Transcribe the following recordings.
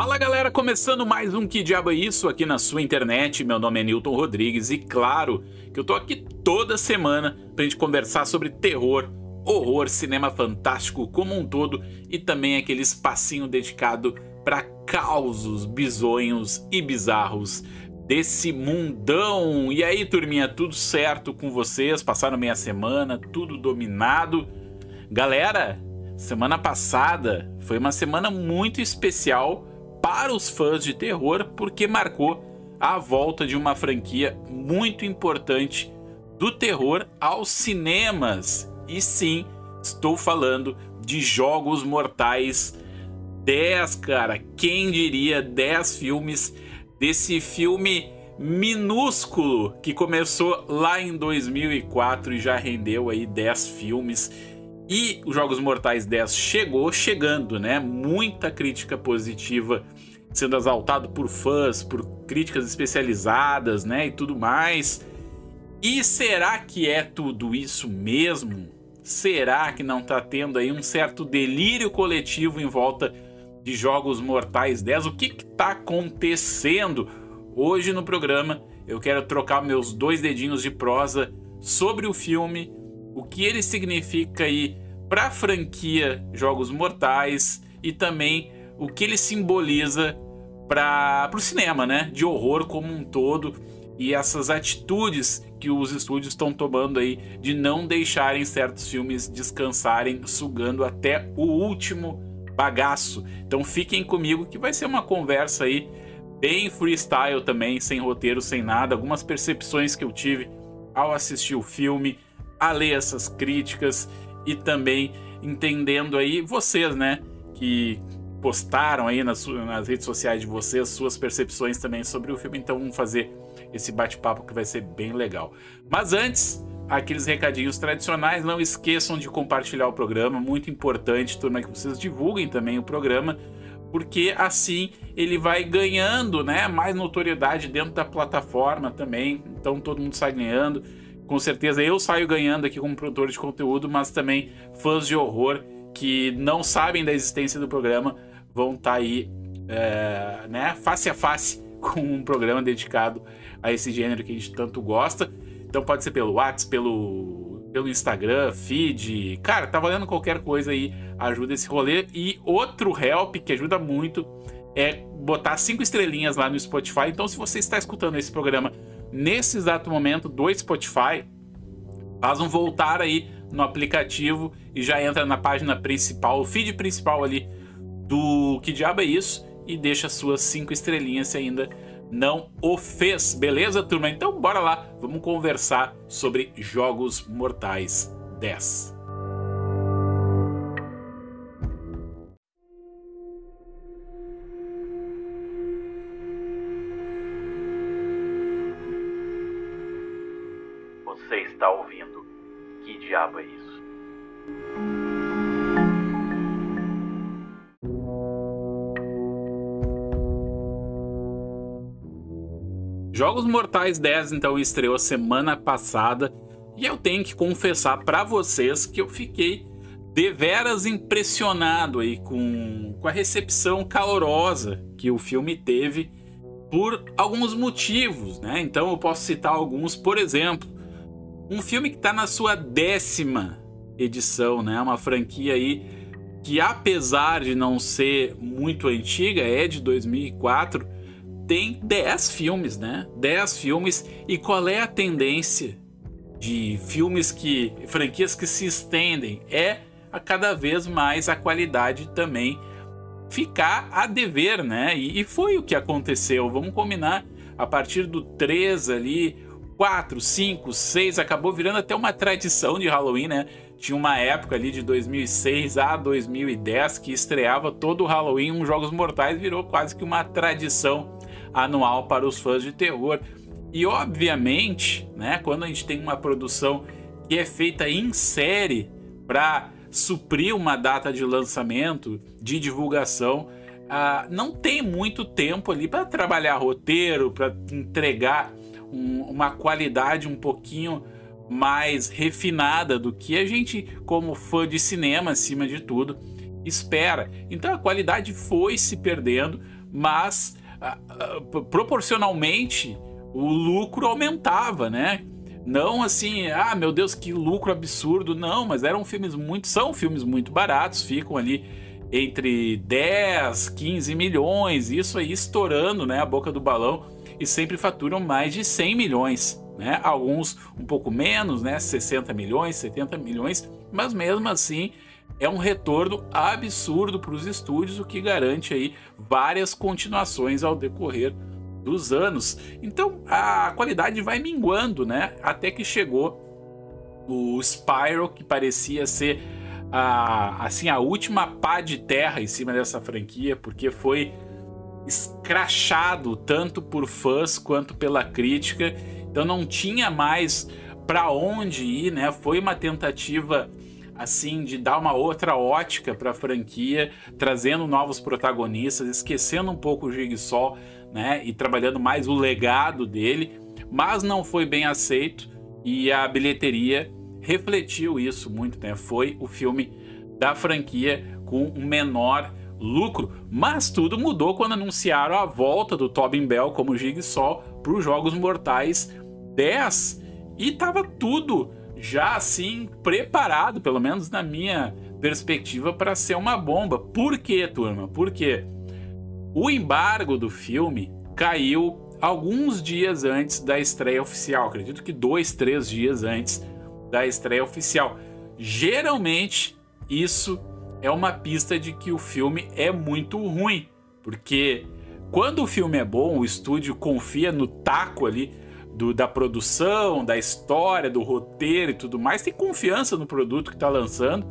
Fala galera, começando mais um Que Diabo é Isso aqui na sua internet. Meu nome é Newton Rodrigues e claro que eu tô aqui toda semana pra gente conversar sobre terror, horror, cinema fantástico como um todo e também aquele espacinho dedicado para causos bizonhos e bizarros desse mundão. E aí, turminha, tudo certo com vocês? Passaram meia semana, tudo dominado? Galera, semana passada foi uma semana muito especial para os fãs de terror porque marcou a volta de uma franquia muito importante do terror aos cinemas. E sim, estou falando de Jogos Mortais 10, cara. Quem diria 10 filmes desse filme minúsculo que começou lá em 2004 e já rendeu aí 10 filmes. E os Jogos Mortais 10 chegou chegando, né? Muita crítica positiva sendo exaltado por fãs, por críticas especializadas, né, e tudo mais. E será que é tudo isso mesmo? Será que não tá tendo aí um certo delírio coletivo em volta de Jogos Mortais 10? O que que tá acontecendo? Hoje no programa eu quero trocar meus dois dedinhos de prosa sobre o filme, o que ele significa aí para a franquia Jogos Mortais e também o que ele simboliza para o cinema, né? De horror como um todo e essas atitudes que os estúdios estão tomando aí de não deixarem certos filmes descansarem, sugando até o último bagaço. Então fiquem comigo que vai ser uma conversa aí bem freestyle também, sem roteiro, sem nada, algumas percepções que eu tive ao assistir o filme, a ler essas críticas e também entendendo aí vocês, né, que postaram aí nas, nas redes sociais de vocês suas percepções também sobre o filme, então vamos fazer esse bate-papo que vai ser bem legal. Mas antes, aqueles recadinhos tradicionais, não esqueçam de compartilhar o programa, muito importante, turma, que vocês divulguem também o programa, porque assim ele vai ganhando, né, mais notoriedade dentro da plataforma também, então todo mundo sai ganhando. Com certeza eu saio ganhando aqui como produtor de conteúdo, mas também fãs de horror que não sabem da existência do programa vão estar tá aí, é, né, face a face com um programa dedicado a esse gênero que a gente tanto gosta. Então pode ser pelo WhatsApp, pelo, pelo Instagram, feed. Cara, tá valendo qualquer coisa aí, ajuda esse rolê. E outro help que ajuda muito é botar cinco estrelinhas lá no Spotify. Então, se você está escutando esse programa nesse exato momento do Spotify, faz um voltar aí no aplicativo e já entra na página principal, o feed principal ali do Que Diabo é Isso e deixa suas cinco estrelinhas se ainda não o fez, beleza, turma? Então bora lá, vamos conversar sobre Jogos Mortais 10. Jogos Mortais 10 então estreou semana passada e eu tenho que confessar para vocês que eu fiquei deveras impressionado aí com, com a recepção calorosa que o filme teve por alguns motivos, né? Então eu posso citar alguns, por exemplo, um filme que está na sua décima edição, né? Uma franquia aí que apesar de não ser muito antiga, é de 2004 tem 10 filmes, né? 10 filmes. E qual é a tendência de filmes que. franquias que se estendem? É a cada vez mais a qualidade também ficar a dever, né? E, e foi o que aconteceu. Vamos combinar. A partir do 3 ali, 4, 5, 6, acabou virando até uma tradição de Halloween, né? Tinha uma época ali de 2006 a 2010 que estreava todo o Halloween um Jogos Mortais, virou quase que uma tradição anual para os fãs de terror. E obviamente, né, quando a gente tem uma produção que é feita em série para suprir uma data de lançamento, de divulgação, uh, não tem muito tempo ali para trabalhar roteiro, para entregar um, uma qualidade um pouquinho mais refinada do que a gente, como fã de cinema, acima de tudo, espera. Então a qualidade foi se perdendo mas proporcionalmente o lucro aumentava, né? Não assim, ah, meu Deus, que lucro absurdo. Não, mas eram filmes muito. São filmes muito baratos, ficam ali entre 10, 15 milhões, isso aí estourando né, a boca do balão e sempre faturam mais de 100 milhões. Né? Alguns um pouco menos, né? 60 milhões, 70 milhões, mas mesmo assim é um retorno absurdo para os estúdios, o que garante aí várias continuações ao decorrer dos anos. Então a qualidade vai minguando, né? Até que chegou o Spyro, que parecia ser a, assim, a última pá de terra em cima dessa franquia, porque foi escrachado tanto por fãs quanto pela crítica. Então não tinha mais para onde ir, né? Foi uma tentativa assim de dar uma outra ótica para a franquia, trazendo novos protagonistas, esquecendo um pouco o Jigsaw né? E trabalhando mais o legado dele, mas não foi bem aceito e a bilheteria refletiu isso muito, né? Foi o filme da franquia com um menor lucro, mas tudo mudou quando anunciaram a volta do Tobin Bell como Jigsaw para os Jogos Mortais 10 e tava tudo já assim preparado, pelo menos na minha perspectiva, para ser uma bomba. Por quê, turma? Por quê? O embargo do filme caiu alguns dias antes da estreia oficial. Acredito que dois, três dias antes da estreia oficial. Geralmente, isso é uma pista de que o filme é muito ruim, porque quando o filme é bom, o estúdio confia no taco ali do, da produção, da história, do roteiro e tudo mais, tem confiança no produto que está lançando,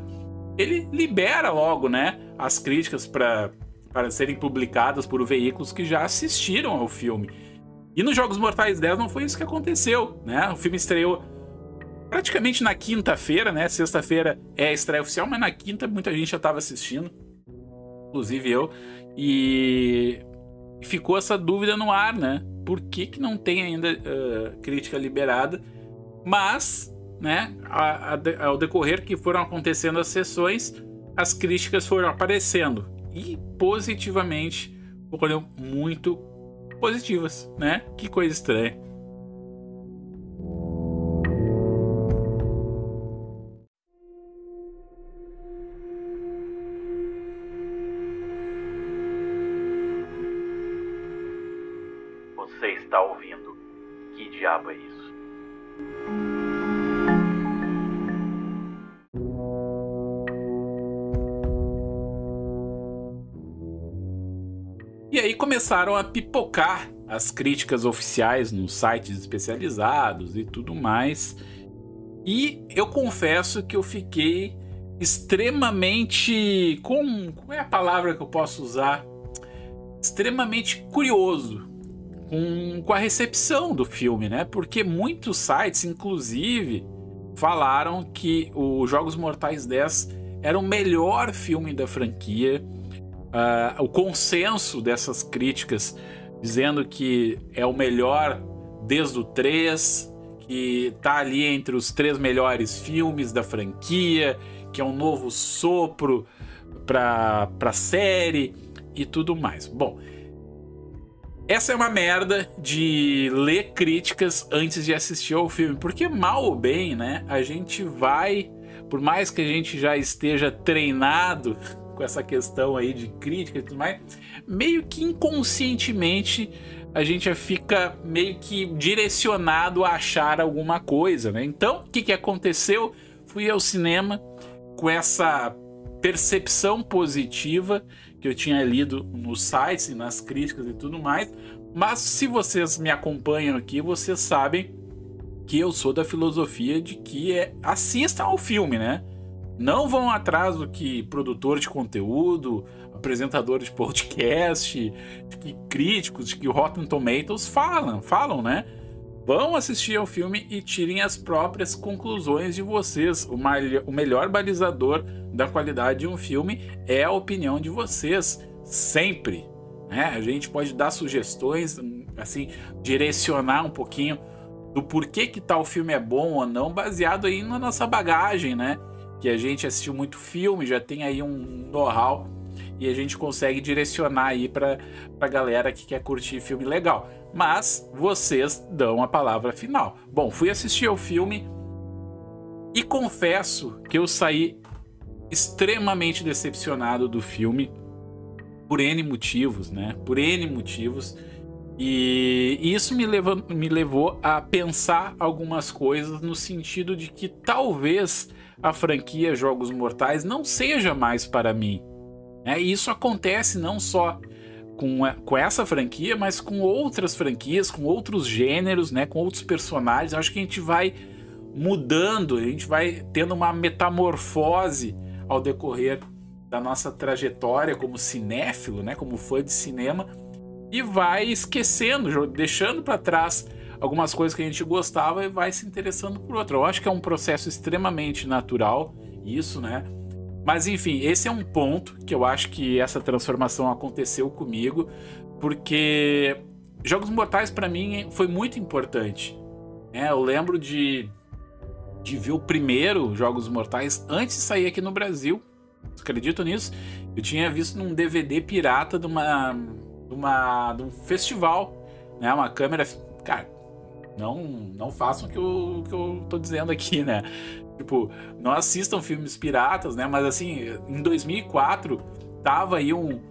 ele libera logo, né, as críticas para para serem publicadas por veículos que já assistiram ao filme. E nos Jogos Mortais 10 não foi isso que aconteceu, né? O filme estreou praticamente na quinta-feira, né? Sexta-feira é a estreia oficial, mas na quinta muita gente já estava assistindo, inclusive eu, e ficou essa dúvida no ar, né? Por que, que não tem ainda uh, crítica liberada? Mas, né, a, a, ao decorrer que foram acontecendo as sessões, as críticas foram aparecendo e positivamente ocorreram muito positivas, né? Que coisa estranha. Começaram a pipocar as críticas oficiais nos sites especializados e tudo mais. E eu confesso que eu fiquei extremamente. Com, qual é a palavra que eu posso usar? Extremamente curioso com, com a recepção do filme, né? Porque muitos sites, inclusive, falaram que o Jogos Mortais 10 era o melhor filme da franquia uh, o consenso dessas críticas dizendo que é o melhor desde o 3, que tá ali entre os três melhores filmes da franquia, que é um novo sopro para a série e tudo mais. Bom, essa é uma merda de ler críticas antes de assistir ao filme, porque mal ou bem, né, a gente vai, por mais que a gente já esteja treinado com essa questão aí de crítica e tudo mais, meio que inconscientemente a gente fica meio que direcionado a achar alguma coisa, né? Então, o que, que aconteceu? Fui ao cinema com essa percepção positiva que eu tinha lido nos sites e nas críticas e tudo mais. Mas se vocês me acompanham aqui, vocês sabem que eu sou da filosofia de que é assistam ao filme, né? Não vão atrás do que produtor de conteúdo, apresentador de podcast, que críticos, que Rotten Tomatoes falam, falam, né? Vão assistir ao filme e tirem as próprias conclusões de vocês. O, o melhor balizador da qualidade de um filme é a opinião de vocês, sempre. Né? A gente pode dar sugestões, assim, direcionar um pouquinho do porquê que tal filme é bom ou não, baseado aí na nossa bagagem, né? Que a gente assistiu muito filme, já tem aí um know-how e a gente consegue direcionar aí para a galera que quer curtir filme legal. Mas vocês dão a palavra final. Bom, fui assistir ao filme e confesso que eu saí extremamente decepcionado do filme por N motivos, né? Por N motivos. E isso me levou, me levou a pensar algumas coisas no sentido de que talvez a franquia Jogos Mortais não seja mais para mim. É, e isso acontece não só com, com essa franquia, mas com outras franquias, com outros gêneros, né, com outros personagens. Acho que a gente vai mudando, a gente vai tendo uma metamorfose ao decorrer da nossa trajetória como cinéfilo, né, como fã de cinema, e vai esquecendo, deixando para trás algumas coisas que a gente gostava e vai se interessando por outra. Eu acho que é um processo extremamente natural, isso, né? Mas enfim, esse é um ponto que eu acho que essa transformação aconteceu comigo, porque Jogos Mortais para mim foi muito importante. É, eu lembro de, de ver o primeiro Jogos Mortais antes de sair aqui no Brasil. Acredito nisso? Eu tinha visto num DVD pirata de uma, de uma de um festival, né? Uma câmera, cara, não, não façam o que eu, que eu tô dizendo aqui, né? Tipo, não assistam filmes piratas, né? Mas assim, em 2004 tava aí um,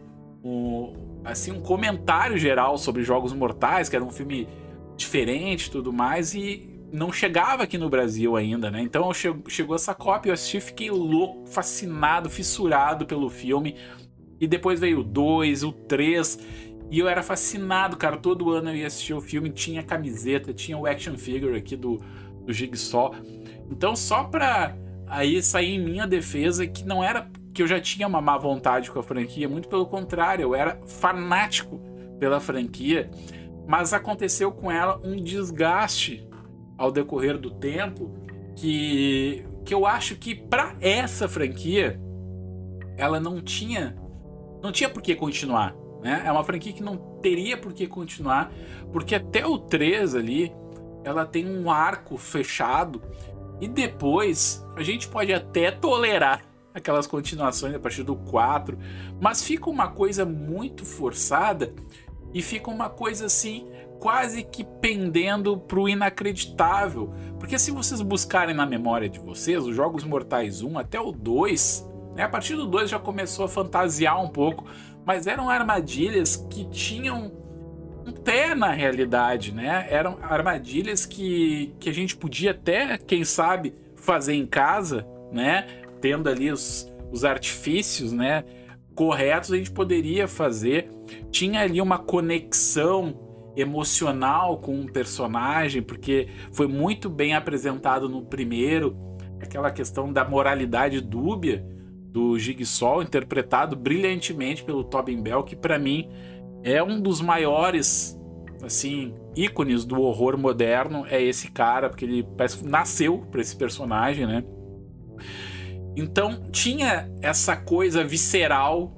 um assim um comentário geral sobre Jogos Mortais, que era um filme diferente, tudo mais e não chegava aqui no Brasil ainda, né? Então chegou essa cópia, eu assisti, fiquei louco, fascinado, fissurado pelo filme. E depois veio o 2, o 3, e eu era fascinado, cara. Todo ano eu ia assistir o filme, tinha camiseta, tinha o action figure aqui do, do Jigsaw. Então, só pra aí sair em minha defesa, que não era que eu já tinha uma má vontade com a franquia, muito pelo contrário, eu era fanático pela franquia, mas aconteceu com ela um desgaste ao decorrer do tempo que, que eu acho que para essa franquia ela não tinha não tinha por que continuar, né? É uma franquia que não teria por que continuar, porque até o 3 ali ela tem um arco fechado e depois a gente pode até tolerar aquelas continuações a partir do 4, mas fica uma coisa muito forçada e fica uma coisa assim quase que pendendo pro inacreditável. Porque se vocês buscarem na memória de vocês, os Jogos Mortais 1 até o 2, né, a partir do 2 já começou a fantasiar um pouco, mas eram armadilhas que tinham um pé na realidade, né? Eram armadilhas que, que a gente podia até, quem sabe, fazer em casa, né? Tendo ali os, os artifícios, né? Corretos, a gente poderia fazer. Tinha ali uma conexão emocional com um personagem, porque foi muito bem apresentado no primeiro, aquela questão da moralidade dúbia do Jigsaw, interpretado brilhantemente pelo Tobin Bell, que para mim é um dos maiores assim ícones do horror moderno. É esse cara porque ele parece nasceu para esse personagem né? Então tinha essa coisa visceral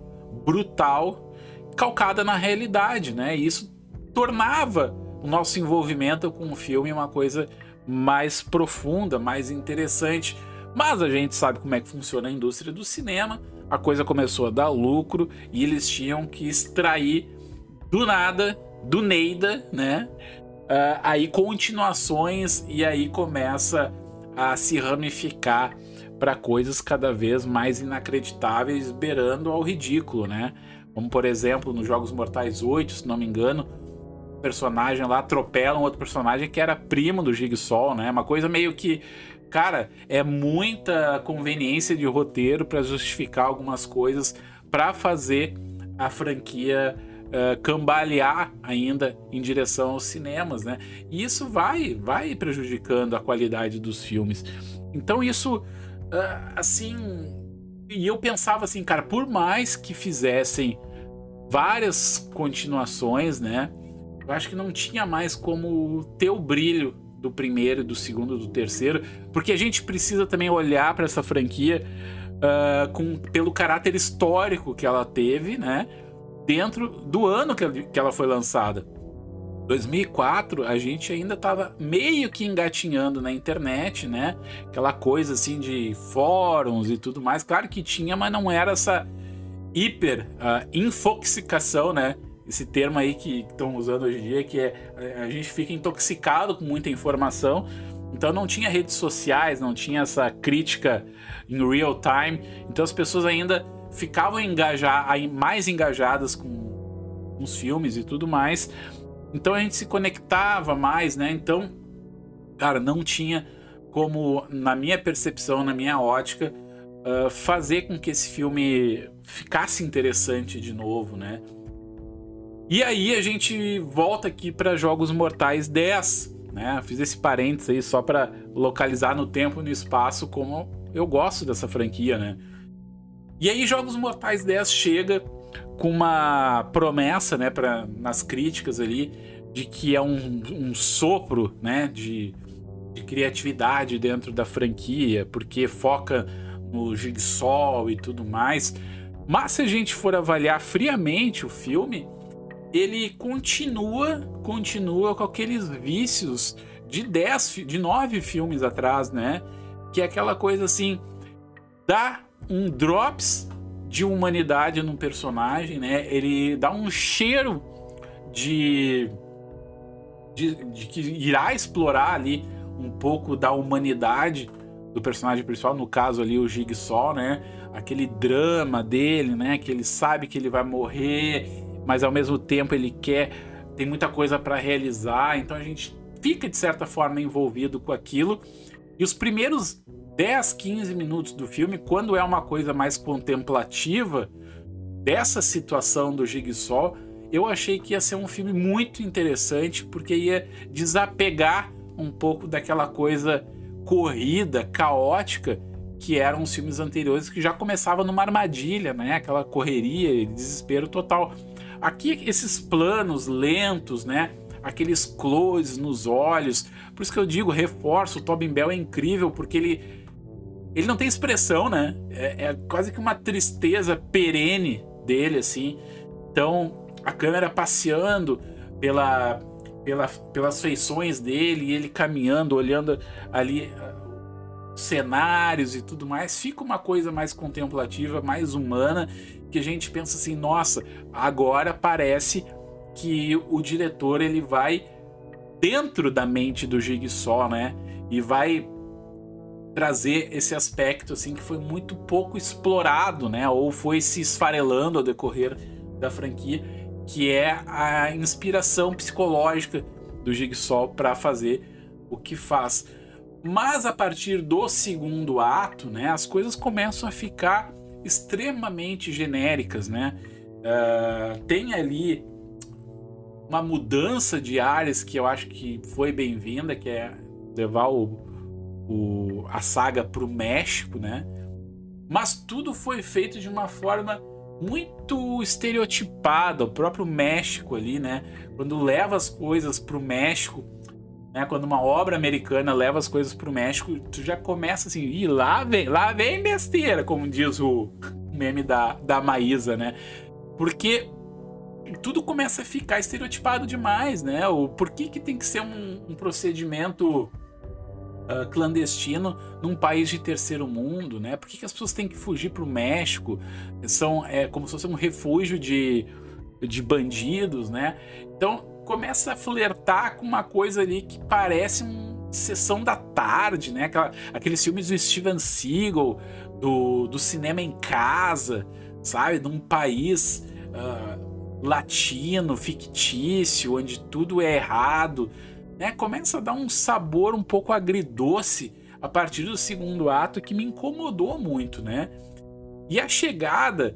brutal calcada na realidade né? E isso tornava o nosso envolvimento com o filme uma coisa mais profunda mais interessante mas a gente sabe como é que funciona a indústria do cinema a coisa começou a dar lucro e eles tinham que extrair do nada, do Neida, né? Uh, aí continuações e aí começa a se ramificar para coisas cada vez mais inacreditáveis, beirando ao ridículo, né? Como por exemplo nos Jogos Mortais 8, se não me engano, o personagem lá atropela um outro personagem que era primo do Jigsaw, né? Uma coisa meio que, cara, é muita conveniência de roteiro para justificar algumas coisas para fazer a franquia uh, cambalear ainda em direção aos cinemas, né? E isso vai, vai prejudicando a qualidade dos filmes. Então isso, uh, assim, e eu pensava assim, cara, por mais que fizessem várias continuações, né? Eu acho que não tinha mais como ter o brilho do primeiro, do segundo, do terceiro, porque a gente precisa também olhar para essa franquia uh, com, pelo caráter histórico que ela teve, né? dentro do ano que ela foi lançada. 2004 a gente ainda estava meio que engatinhando na internet, né? Aquela coisa assim de fóruns e tudo mais. Claro que tinha, mas não era essa hiper uh, infoxicação, né? Esse termo aí que estão usando hoje em dia, que é a gente fica intoxicado com muita informação. Então não tinha redes sociais, não tinha essa crítica em real time. Então as pessoas ainda ficavam engajar, mais engajadas com os filmes e tudo mais. Então a gente se conectava mais, né? Então, cara, não tinha como, na minha percepção, na minha ótica, uh, fazer com que esse filme ficasse interessante de novo, né? E aí a gente volta aqui para Jogos Mortais 10, né? Fiz esse parênteses aí só para localizar no tempo e no espaço como eu gosto dessa franquia, né? E aí Jogos Mortais 10 chega com uma promessa, né, para nas críticas ali de que é um, um sopro, né, de, de criatividade dentro da franquia, porque foca no Jigsaw e tudo mais. Mas se a gente for avaliar friamente o filme, ele continua, continua com aqueles vícios de 10, de 9 filmes atrás, né? Que é aquela coisa assim, dá um drops de humanidade num personagem, né? Ele dá um cheiro de, de, de que irá explorar ali um pouco da humanidade do personagem principal, no caso ali o Jigsaw, né? Aquele drama dele, né? Que ele sabe que ele vai morrer, mas ao mesmo tempo ele quer, tem muita coisa para realizar, então a gente fica de certa forma envolvido com aquilo. E os primeiros 10, 15 minutos do filme, quando é uma coisa mais contemplativa dessa situação do Jigsaw, eu achei que ia ser um filme muito interessante, porque ia desapegar um pouco daquela coisa corrida, caótica, que eram os filmes anteriores, que já começava numa armadilha, né? Aquela correria desespero total. Aqui, esses planos lentos, né? Aqueles closes nos olhos. Por isso que eu digo, reforço, o Tobin Bell é incrível, porque ele ele não tem expressão, né? É, é, quase que uma tristeza perene dele, assim. Então, a câmera passeando pela, pela, pelas feições dele, ele caminhando, olhando ali uh, cenários e tudo mais, fica uma coisa mais contemplativa, mais humana, que a gente pensa assim, nossa, agora parece que o diretor ele vai dentro da mente do Jigsaw, né? E vai trazer esse aspecto assim que foi muito pouco explorado, né? Ou foi se esfarelando ao decorrer da franquia, que é a inspiração psicológica do Jigsaw para fazer o que faz. Mas a partir do segundo ato, né, as coisas começam a ficar extremamente genéricas, né? Uh, tem ali uma mudança de áreas que eu acho que foi bem-vinda, que é levar o, o, a saga para o México, né? Mas tudo foi feito de uma forma muito estereotipada. O próprio México ali, né? Quando leva as coisas para o México, né? Quando uma obra americana leva as coisas para o México, tu já começa assim, e lá vem, lá vem besteira, como diz o meme da, da Maísa, né? Porque tudo começa a ficar estereotipado demais, né? O por que, que tem que ser um, um procedimento uh, clandestino num país de terceiro mundo, né? Por que, que as pessoas têm que fugir para o México? São é, como se fosse um refúgio de, de bandidos, né? Então começa a flertar com uma coisa ali que parece uma sessão da tarde, né? Aquela, aqueles filmes do Steven Seagal, do, do cinema em casa, sabe? Num país uh, latino, fictício, onde tudo é errado né, começa a dar um sabor um pouco agridoce a partir do segundo ato que me incomodou muito, né? E a chegada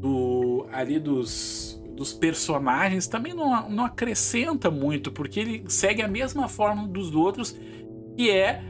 do ali dos, dos personagens também não, não acrescenta muito, porque ele segue a mesma forma dos outros, que é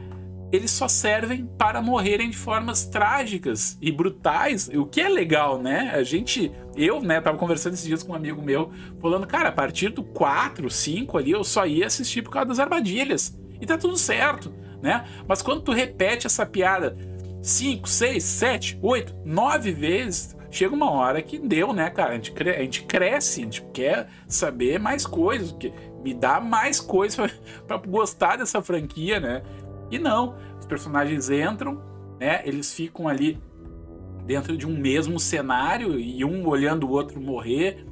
eles só servem para morrerem de formas trágicas e brutais, o que é legal, né? A gente, eu, né, tava conversando esses dias com um amigo meu, falando, cara, a partir do 4, 5 ali, eu só ia assistir por causa das armadilhas. E tá tudo certo, né? Mas quando tu repete essa piada 5, 6, 7, 8, 9 vezes, chega uma hora que deu, né, cara? A gente, cre a gente cresce, a gente quer saber mais coisas, porque me dá mais coisas para gostar dessa franquia, né? E não, os personagens entram, né? Eles ficam ali dentro de um mesmo cenário e um olhando o outro morrer.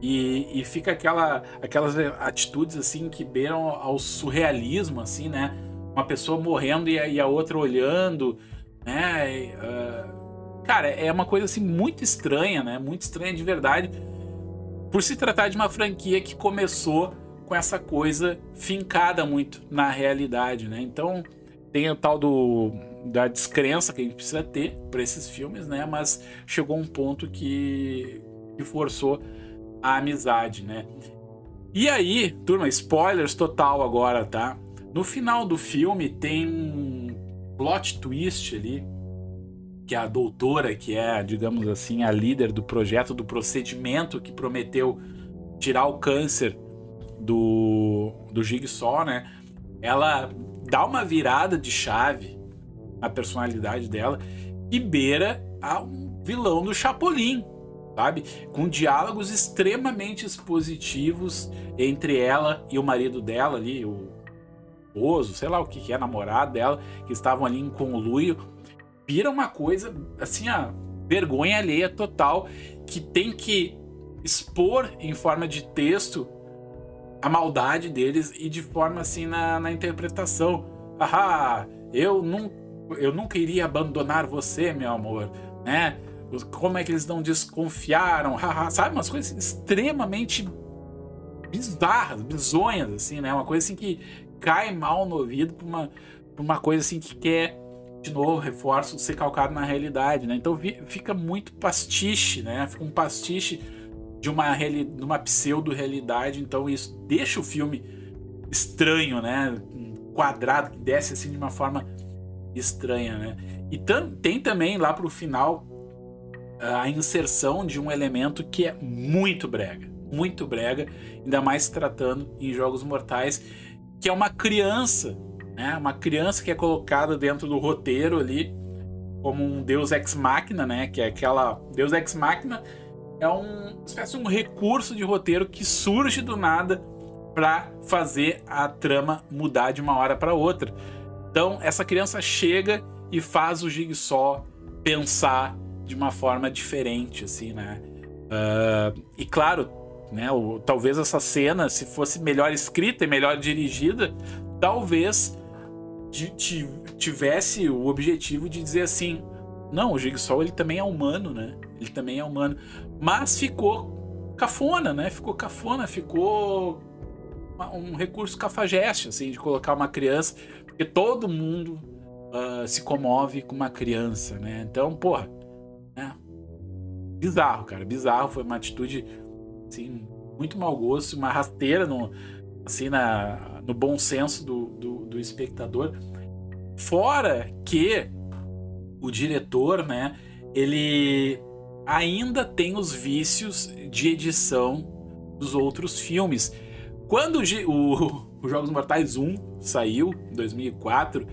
E, e fica aquela, aquelas atitudes assim que beiram ao surrealismo, assim, né? Uma pessoa morrendo e a, e a outra olhando, né? E, uh, cara, é uma coisa assim muito estranha, né? Muito estranha de verdade. Por se tratar de uma franquia que começou com essa coisa fincada muito na realidade, né? Então tem o tal do da descrença que a gente precisa ter para esses filmes, né? Mas chegou um ponto que, que forçou a amizade, né? E aí, turma, spoilers total agora, tá? No final do filme tem um plot twist ali, que a doutora, que é, digamos assim, a líder do projeto, do procedimento que prometeu tirar o câncer do, do Jigsaw, né? Ela dá uma virada de chave na personalidade dela e beira a um vilão do Chapolin, sabe? Com diálogos extremamente expositivos entre ela e o marido dela ali, o esposo, sei lá o que, que é, namorado dela, que estavam ali em conluio. Vira uma coisa, assim, a vergonha alheia total, que tem que expor em forma de texto a maldade deles e de forma assim na, na interpretação. Ah, eu não, eu nunca iria abandonar você, meu amor, né? como é que eles não desconfiaram, sabe? Umas coisas extremamente bizarras, bizonhas, assim, né? Uma coisa assim que cai mal no ouvido por uma, por uma coisa assim que quer, de novo, reforço, ser calcado na realidade, né? Então fica muito pastiche, né? Fica um pastiche de uma, de uma pseudo-realidade, então isso deixa o filme estranho, né? quadrado que desce assim de uma forma estranha, né? E tem também lá pro final a inserção de um elemento que é muito brega, muito brega, ainda mais tratando em jogos mortais, que é uma criança, né? Uma criança que é colocada dentro do roteiro ali como um Deus ex machina, né? Que é aquela Deus ex machina é um espécie um recurso de roteiro que surge do nada para fazer a trama mudar de uma hora para outra. Então essa criança chega e faz o Jigsaw pensar de uma forma diferente, assim, né? Uh, e claro, né, o, talvez essa cena, se fosse melhor escrita e melhor dirigida, talvez tivesse o objetivo de dizer assim, não, o Jigsaw ele também é humano, né? Ele também é humano, mas ficou cafona, né? Ficou cafona, ficou um recurso cafajeste, assim, de colocar uma criança, porque todo mundo uh, se comove com uma criança, né? Então, porra, bizarro, cara, bizarro. Foi uma atitude, assim, muito mau gosto, uma rasteira no, assim, na, no bom senso do, do, do espectador. Fora que o diretor, né, ele ainda tem os vícios de edição dos outros filmes. Quando o, o, Jogos Mortais 1 saiu, em 2004,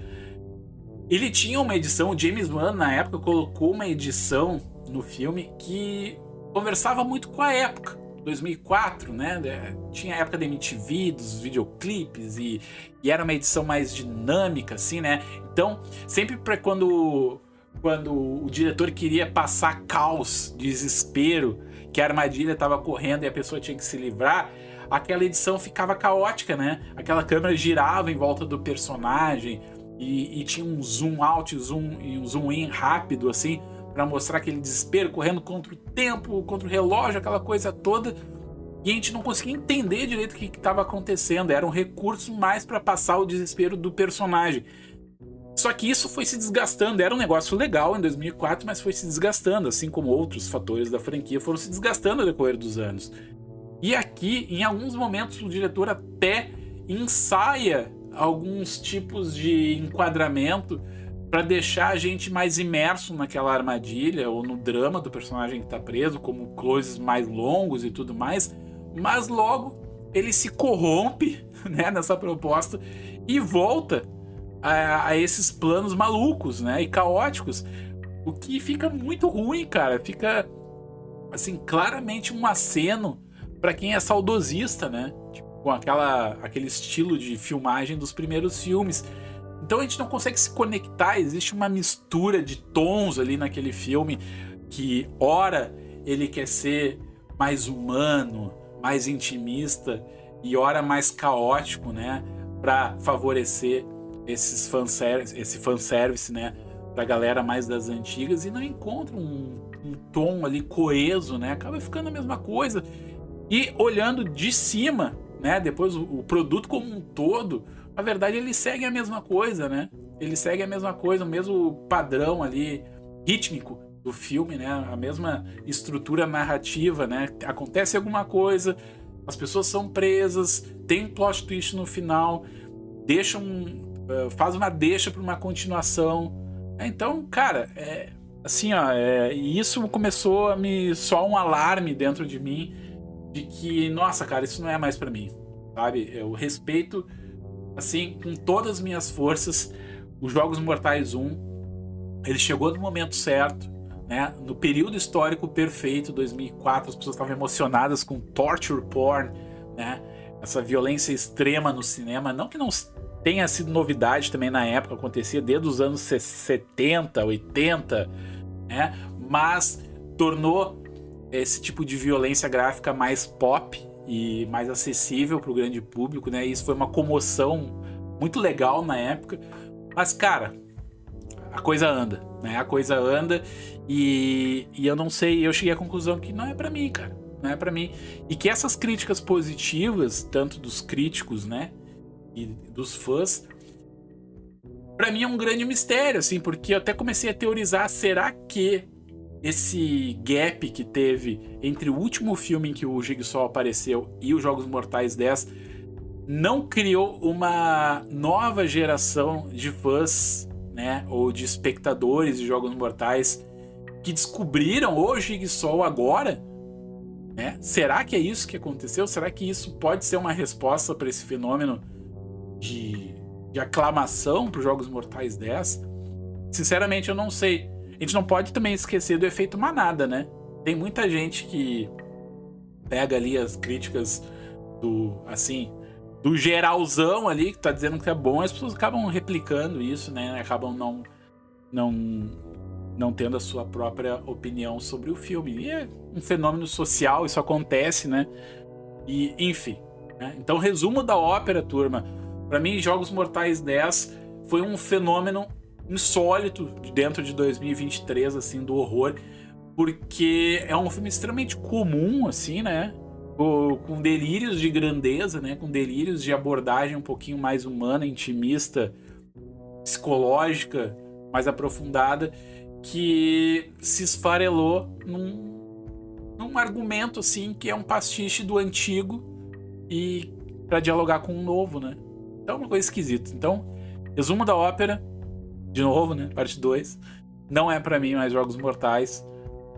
ele tinha uma edição, o James Wan na época colocou uma edição no filme que conversava muito com a época. 2004, né? Tinha a época da MTV, dos videoclipes e, e era uma edição mais dinâmica, assim, né? Então, sempre para quando quando o diretor queria passar caos, desespero, que a armadilha estava correndo e a pessoa tinha que se livrar, aquela edição ficava caótica, né? Aquela câmera girava em volta do personagem e, e tinha um zoom out, zoom e um zoom in rápido, assim, para mostrar aquele desespero correndo contra o tempo, contra o relógio, aquela coisa toda. E a gente não conseguia entender direito o que estava acontecendo. Era um recurso mais para passar o desespero do personagem. Só que isso foi se desgastando. Era um negócio legal em 2004, mas foi se desgastando, assim como outros fatores da franquia foram se desgastando ao decorrer dos anos. E aqui, em alguns momentos, o diretor até ensaia alguns tipos de enquadramento para deixar a gente mais imerso naquela armadilha ou no drama do personagem que está preso, como closes mais longos e tudo mais, mas logo ele se corrompe né, nessa proposta e volta a, a, esses planos malucos né, e caóticos, o que fica muito ruim, cara. Fica assim claramente um aceno para quem é saudosista, né? Tipo, com aquela, aquele estilo de filmagem dos primeiros filmes Então a gente não consegue se conectar, existe uma mistura de tons ali naquele filme que ora ele quer ser mais humano, mais intimista e ora mais caótico, né, para favorecer esses fanservice, esse fanservice, né, pra galera mais das antigas e não encontra um, um tom ali coeso, né? Acaba ficando a mesma coisa. E olhando de cima, né, depois o, o produto como um todo, na verdade ele segue a mesma coisa, né? Ele segue a mesma coisa, o mesmo padrão ali rítmico do filme, né? A mesma estrutura narrativa, né? Acontece alguma coisa, as pessoas são presas, tem um plot twist no final, deixam, uh, faz uma deixa para uma continuação. Então, cara, é, assim, ó, é, isso começou a me só um alarme dentro de mim de que, nossa, cara, isso não é mais para mim, sabe? Eu respeito, assim, com todas as minhas forças, os Jogos Mortais 1. Ele chegou no momento certo né? No período histórico perfeito, 2004, as pessoas estavam emocionadas com torture porn, né? Essa violência extrema no cinema, não que não tenha sido novidade também na época, acontecia desde os anos 70, 80, né? Mas tornou esse tipo de violência gráfica mais pop e mais acessível para o grande público, né? Isso foi uma comoção muito legal na época. Mas, cara, a coisa anda, né? A coisa anda e, e eu não sei, eu cheguei à conclusão que não é para mim, cara. Não é para mim. E que essas críticas positivas, tanto dos críticos, né? E dos fãs, para mim é um grande mistério, assim, porque eu até comecei a teorizar: será que esse gap que teve entre o último filme em que o Jigsaw apareceu e os Jogos Mortais 10 não criou uma nova geração de fãs, né, ou de espectadores de Jogos Mortais que descobriram o Jigsaw agora? Né? Será que é isso que aconteceu? Será que isso pode ser uma resposta para esse fenômeno de, de aclamação para os Jogos Mortais 10? Sinceramente, eu não sei. A gente não pode também esquecer do efeito manada, né? Tem muita gente que pega ali as críticas do, assim, do geralzão ali, que tá dizendo que é bom, as pessoas acabam replicando isso, né? Acabam não, não não tendo a sua própria opinião sobre o filme. E é um fenômeno social, isso acontece, né? E, enfim. Né? Então, resumo da ópera, turma. Para mim, Jogos Mortais 10 foi um fenômeno insólito dentro de 2023, assim, do horror, porque é um filme extremamente comum, assim, né? Com delírios de grandeza, né? Com delírios de abordagem um pouquinho mais humana, intimista, psicológica, mais aprofundada que se esfarelou num, num argumento assim que é um pastiche do antigo e para dialogar com o novo, né? Então é uma coisa esquisita. Então, resumo da ópera, de novo, né? Parte 2. Não é para mim mais Jogos Mortais,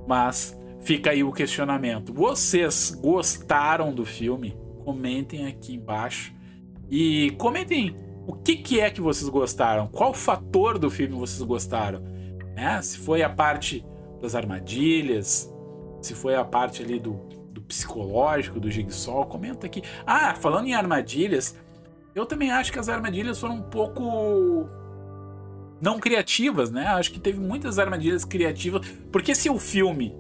mas fica aí o questionamento. Vocês gostaram do filme? Comentem aqui embaixo. E comentem o que, que é que vocês gostaram. Qual fator do filme vocês gostaram? né? Se foi a parte das armadilhas, se foi a parte ali do, do psicológico, do Jigsaw, comenta aqui. Ah, falando em armadilhas, eu também acho que as armadilhas foram um pouco não criativas, né? Acho que teve muitas armadilhas criativas, porque se o filme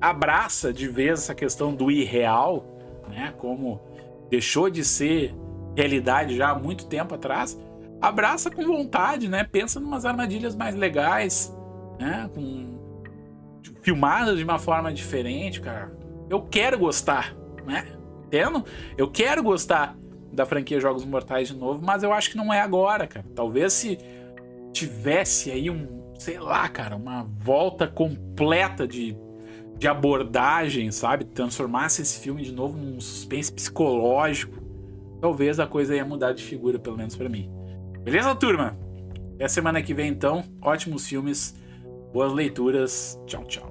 abraça de vez essa questão do irreal, né? Como deixou de ser realidade já há muito tempo atrás, abraça com vontade, né? Pensa em umas armadilhas mais legais, né? Com filmadas de uma forma diferente, cara. Eu quero gostar, né? Entendo? Eu quero gostar da franquia Jogos Mortais de novo, mas eu acho que não é agora, cara. Talvez se tivesse aí um, sei lá, cara, uma volta completa de, de abordagem, sabe? Transformasse esse filme de novo num suspense psicológico, talvez a coisa ia mudar de figura, pelo menos para mim. Beleza, turma? Até semana que vem, então. Ótimos filmes, boas leituras. Tchau, tchau.